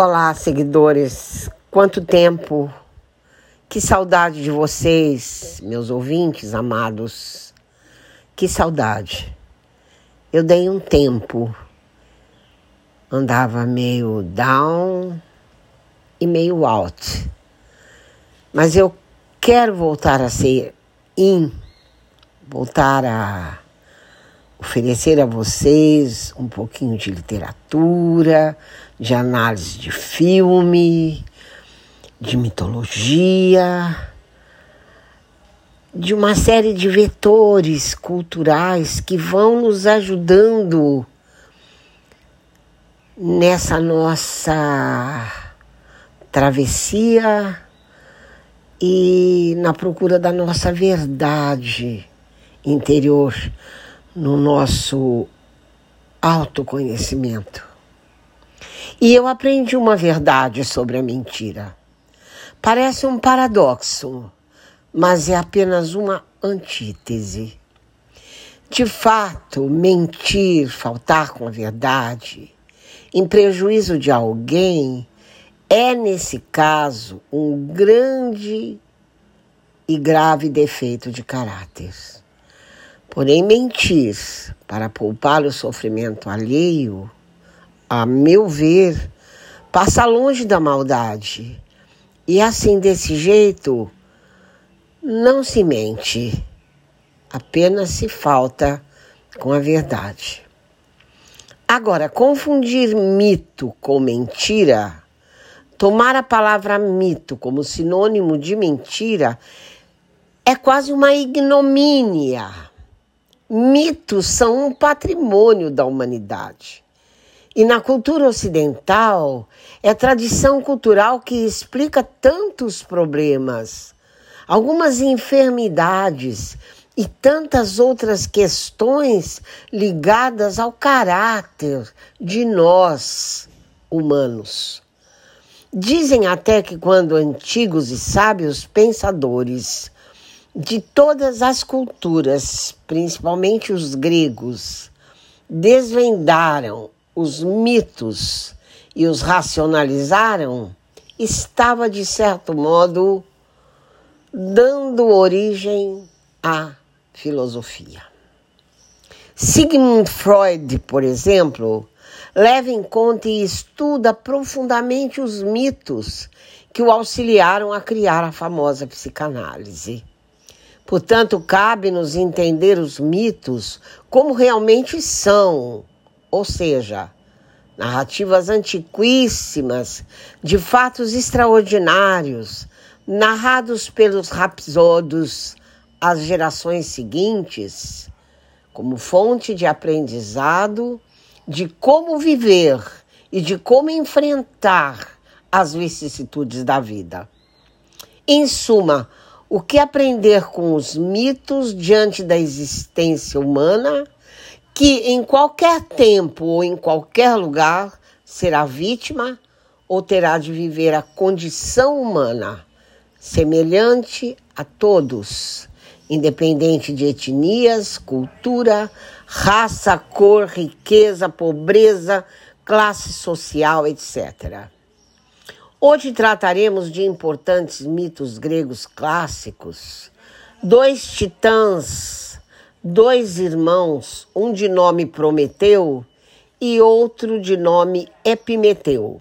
Olá, seguidores. Quanto tempo? Que saudade de vocês, meus ouvintes amados. Que saudade. Eu dei um tempo. Andava meio down e meio out. Mas eu quero voltar a ser in, voltar a oferecer a vocês um pouquinho de literatura, de análise de filme, de mitologia, de uma série de vetores culturais que vão nos ajudando nessa nossa travessia e na procura da nossa verdade interior no nosso autoconhecimento. E eu aprendi uma verdade sobre a mentira. Parece um paradoxo, mas é apenas uma antítese. De fato, mentir, faltar com a verdade, em prejuízo de alguém, é, nesse caso, um grande e grave defeito de caráter. Porém, mentir para poupar o sofrimento alheio, a meu ver, passa longe da maldade. E assim, desse jeito, não se mente, apenas se falta com a verdade. Agora, confundir mito com mentira, tomar a palavra mito como sinônimo de mentira, é quase uma ignomínia Mitos são um patrimônio da humanidade. E na cultura ocidental, é tradição cultural que explica tantos problemas, algumas enfermidades e tantas outras questões ligadas ao caráter de nós, humanos. Dizem até que quando antigos e sábios pensadores de todas as culturas, principalmente os gregos, desvendaram os mitos e os racionalizaram, estava, de certo modo, dando origem à filosofia. Sigmund Freud, por exemplo, leva em conta e estuda profundamente os mitos que o auxiliaram a criar a famosa psicanálise. Portanto, cabe-nos entender os mitos como realmente são, ou seja, narrativas antiquíssimas de fatos extraordinários, narrados pelos rapsodos às gerações seguintes, como fonte de aprendizado de como viver e de como enfrentar as vicissitudes da vida. Em suma, o que aprender com os mitos diante da existência humana, que em qualquer tempo ou em qualquer lugar será vítima ou terá de viver a condição humana, semelhante a todos, independente de etnias, cultura, raça, cor, riqueza, pobreza, classe social, etc. Hoje trataremos de importantes mitos gregos clássicos. Dois titãs, dois irmãos, um de nome Prometeu e outro de nome Epimeteu.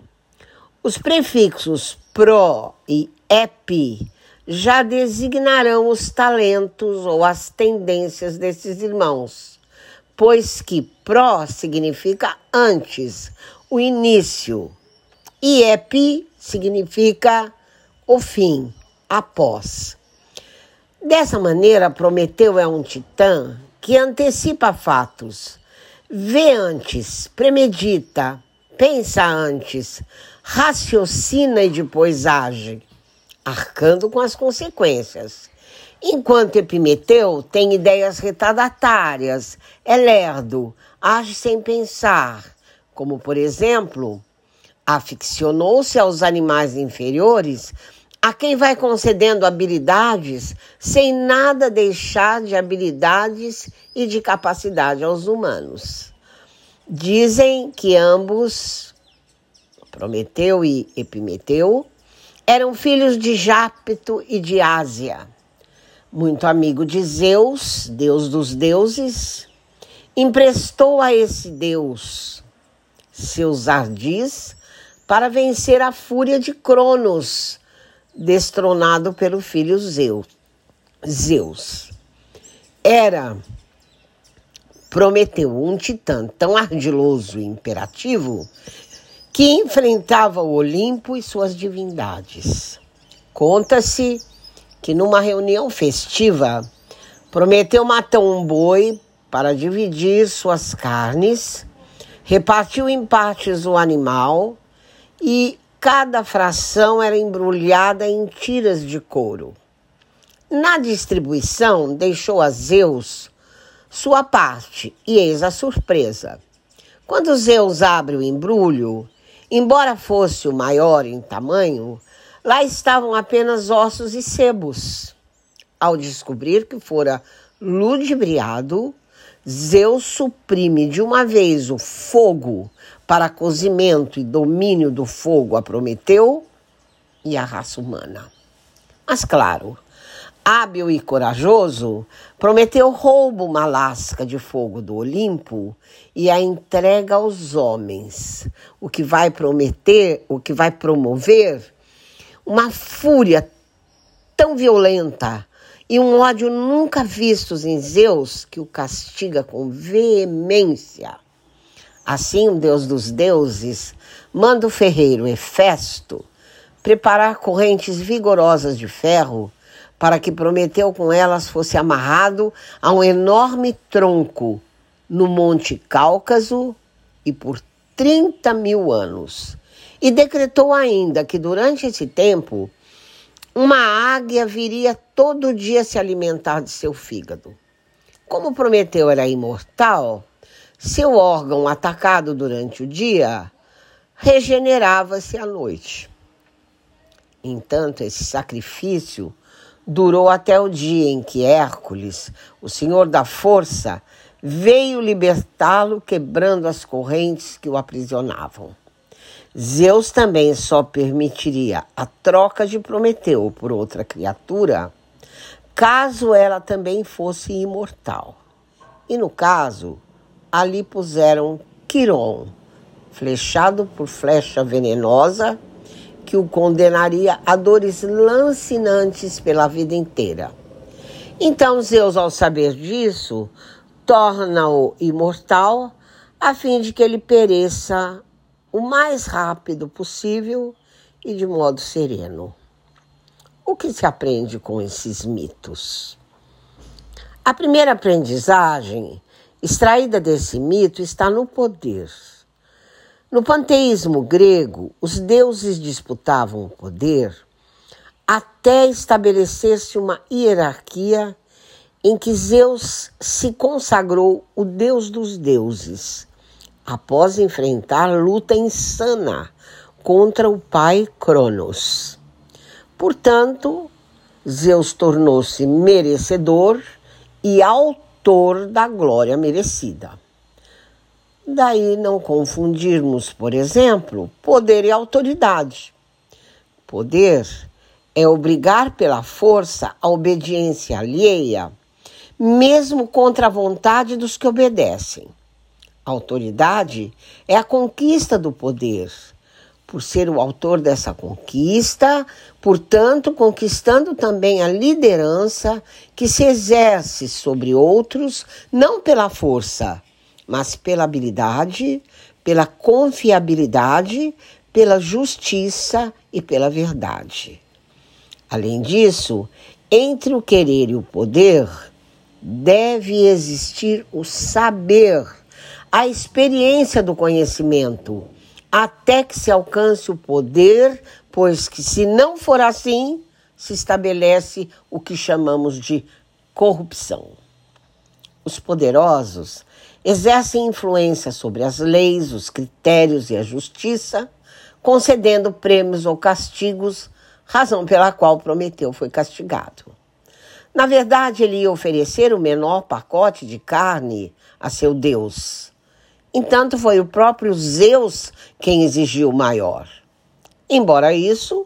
Os prefixos pro e epi já designarão os talentos ou as tendências desses irmãos, pois que pro significa antes, o início, e epi significa o fim, após. Dessa maneira, Prometeu é um titã que antecipa fatos, vê antes, premedita, pensa antes, raciocina e depois age, arcando com as consequências. Enquanto Epimeteu tem ideias retardatárias, é lerdo, age sem pensar, como por exemplo, aficionou-se aos animais inferiores, a quem vai concedendo habilidades sem nada deixar de habilidades e de capacidade aos humanos. Dizem que ambos, Prometeu e Epimeteu, eram filhos de Jápeto e de Ásia. Muito amigo de Zeus, deus dos deuses, emprestou a esse deus seus ardis para vencer a fúria de Cronos, destronado pelo filho Zeus. Era Prometeu um titã tão ardiloso e imperativo que enfrentava o Olimpo e suas divindades. Conta-se que numa reunião festiva, Prometeu matou um boi para dividir suas carnes, repartiu em partes o animal e cada fração era embrulhada em tiras de couro. Na distribuição, deixou a Zeus sua parte, e eis a surpresa. Quando Zeus abre o embrulho, embora fosse o maior em tamanho, lá estavam apenas ossos e sebos. Ao descobrir que fora ludibriado, Zeus suprime de uma vez o fogo para cozimento e domínio do fogo a Prometeu e a raça humana. Mas claro, hábil e corajoso, Prometeu rouba uma lasca de fogo do Olimpo e a entrega aos homens, o que vai prometer, o que vai promover uma fúria tão violenta e um ódio nunca vistos em Zeus que o castiga com veemência. Assim, o Deus dos deuses manda o ferreiro Hefesto preparar correntes vigorosas de ferro para que Prometeu com elas fosse amarrado a um enorme tronco no Monte Cáucaso e por 30 mil anos. E decretou ainda que durante esse tempo uma águia viria todo dia se alimentar de seu fígado. Como Prometeu era imortal, seu órgão atacado durante o dia regenerava-se à noite. Entanto, esse sacrifício durou até o dia em que Hércules, o senhor da força, veio libertá-lo, quebrando as correntes que o aprisionavam. Zeus também só permitiria a troca de Prometeu por outra criatura caso ela também fosse imortal. E no caso, ali puseram Quiron, flechado por flecha venenosa que o condenaria a dores lancinantes pela vida inteira. Então Zeus, ao saber disso, torna-o imortal, a fim de que ele pereça o mais rápido possível e de modo sereno. O que se aprende com esses mitos? A primeira aprendizagem extraída desse mito está no poder. No panteísmo grego, os deuses disputavam o poder até estabelecer-se uma hierarquia em que Zeus se consagrou o deus dos deuses, após enfrentar luta insana contra o pai Cronos. Portanto, Zeus tornou-se merecedor e autor da glória merecida. Daí não confundirmos, por exemplo, poder e autoridade. Poder é obrigar pela força a obediência alheia, mesmo contra a vontade dos que obedecem. Autoridade é a conquista do poder. Por ser o autor dessa conquista, portanto, conquistando também a liderança que se exerce sobre outros, não pela força, mas pela habilidade, pela confiabilidade, pela justiça e pela verdade. Além disso, entre o querer e o poder, deve existir o saber, a experiência do conhecimento, até que se alcance o poder, pois que se não for assim, se estabelece o que chamamos de corrupção. Os poderosos exercem influência sobre as leis, os critérios e a justiça, concedendo prêmios ou castigos, razão pela qual Prometeu foi castigado. Na verdade, ele ia oferecer o menor pacote de carne a seu Deus. Entanto, foi o próprio Zeus quem exigiu maior. Embora isso,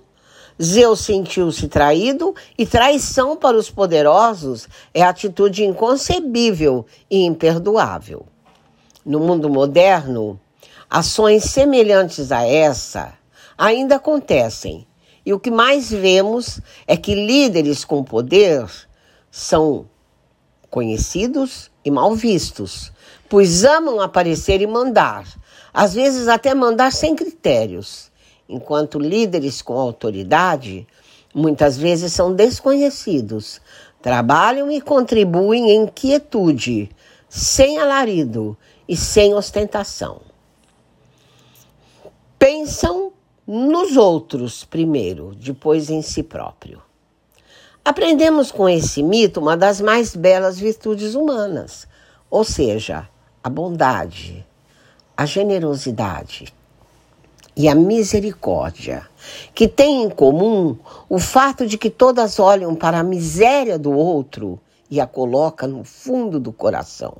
Zeus sentiu-se traído e traição para os poderosos é atitude inconcebível e imperdoável. No mundo moderno, ações semelhantes a essa ainda acontecem, e o que mais vemos é que líderes com poder são conhecidos e mal vistos, pois amam aparecer e mandar, às vezes até mandar sem critérios enquanto líderes com autoridade, muitas vezes são desconhecidos, trabalham e contribuem em quietude, sem alarido e sem ostentação. Pensam nos outros primeiro, depois em si próprio. Aprendemos com esse mito uma das mais belas virtudes humanas, ou seja, a bondade, a generosidade e a misericórdia, que têm em comum o fato de que todas olham para a miséria do outro e a colocam no fundo do coração.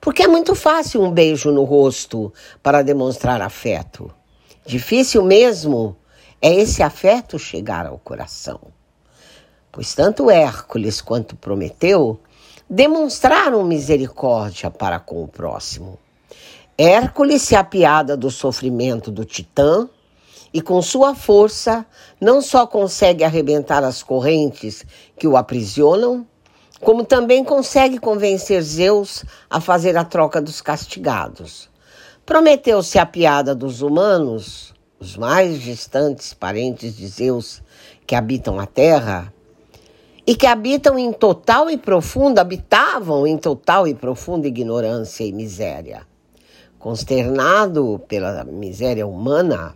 Porque é muito fácil um beijo no rosto para demonstrar afeto. Difícil mesmo é esse afeto chegar ao coração. Pois tanto Hércules quanto Prometeu demonstraram misericórdia para com o próximo. Hércules se apiada do sofrimento do Titã e, com sua força, não só consegue arrebentar as correntes que o aprisionam, como também consegue convencer Zeus a fazer a troca dos castigados. Prometeu-se a piada dos humanos, os mais distantes parentes de Zeus que habitam a terra, e que habitam em total e profunda, habitavam em total e profunda ignorância e miséria. Consternado pela miséria humana,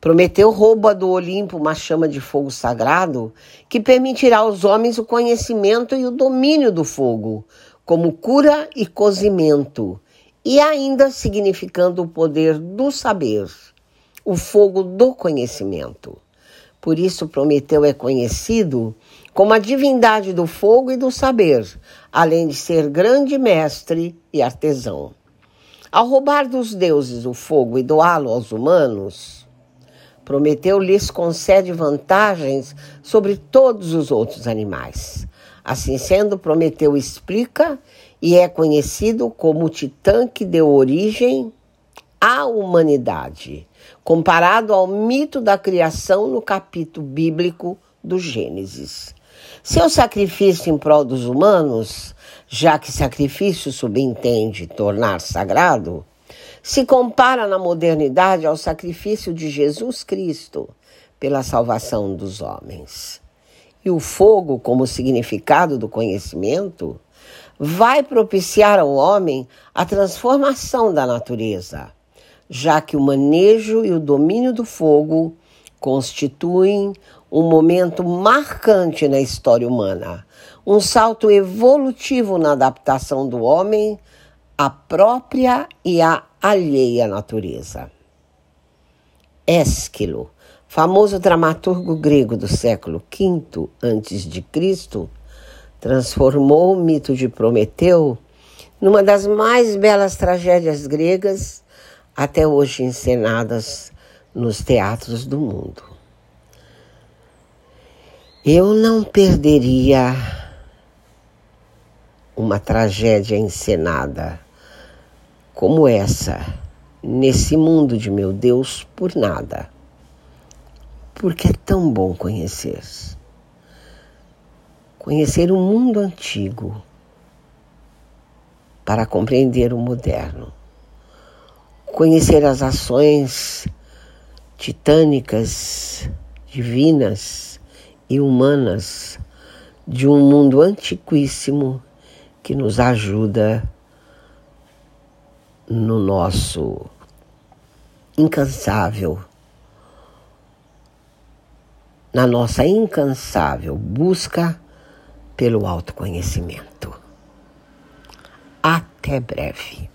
Prometeu rouba do Olimpo uma chama de fogo sagrado que permitirá aos homens o conhecimento e o domínio do fogo, como cura e cozimento, e ainda significando o poder do saber, o fogo do conhecimento. Por isso, Prometeu é conhecido como a divindade do fogo e do saber, além de ser grande mestre e artesão. Ao roubar dos deuses o fogo e doá-lo aos humanos, Prometeu lhes concede vantagens sobre todos os outros animais. Assim sendo, Prometeu explica e é conhecido como o titã que deu origem à humanidade, comparado ao mito da criação no capítulo bíblico do Gênesis. Seu sacrifício em prol dos humanos já que sacrifício subentende tornar sagrado, se compara na modernidade ao sacrifício de Jesus Cristo pela salvação dos homens. E o fogo, como significado do conhecimento, vai propiciar ao homem a transformação da natureza, já que o manejo e o domínio do fogo constituem um momento marcante na história humana, um salto evolutivo na adaptação do homem à própria e à alheia natureza. Ésquilo, famoso dramaturgo grego do século V a.C., transformou o mito de Prometeu numa das mais belas tragédias gregas até hoje encenadas nos teatros do mundo. Eu não perderia uma tragédia encenada como essa nesse mundo de meu Deus por nada. Porque é tão bom conhecer. Conhecer o mundo antigo para compreender o moderno. Conhecer as ações titânicas, divinas e humanas de um mundo antiquíssimo que nos ajuda no nosso incansável, na nossa incansável busca pelo autoconhecimento. Até breve.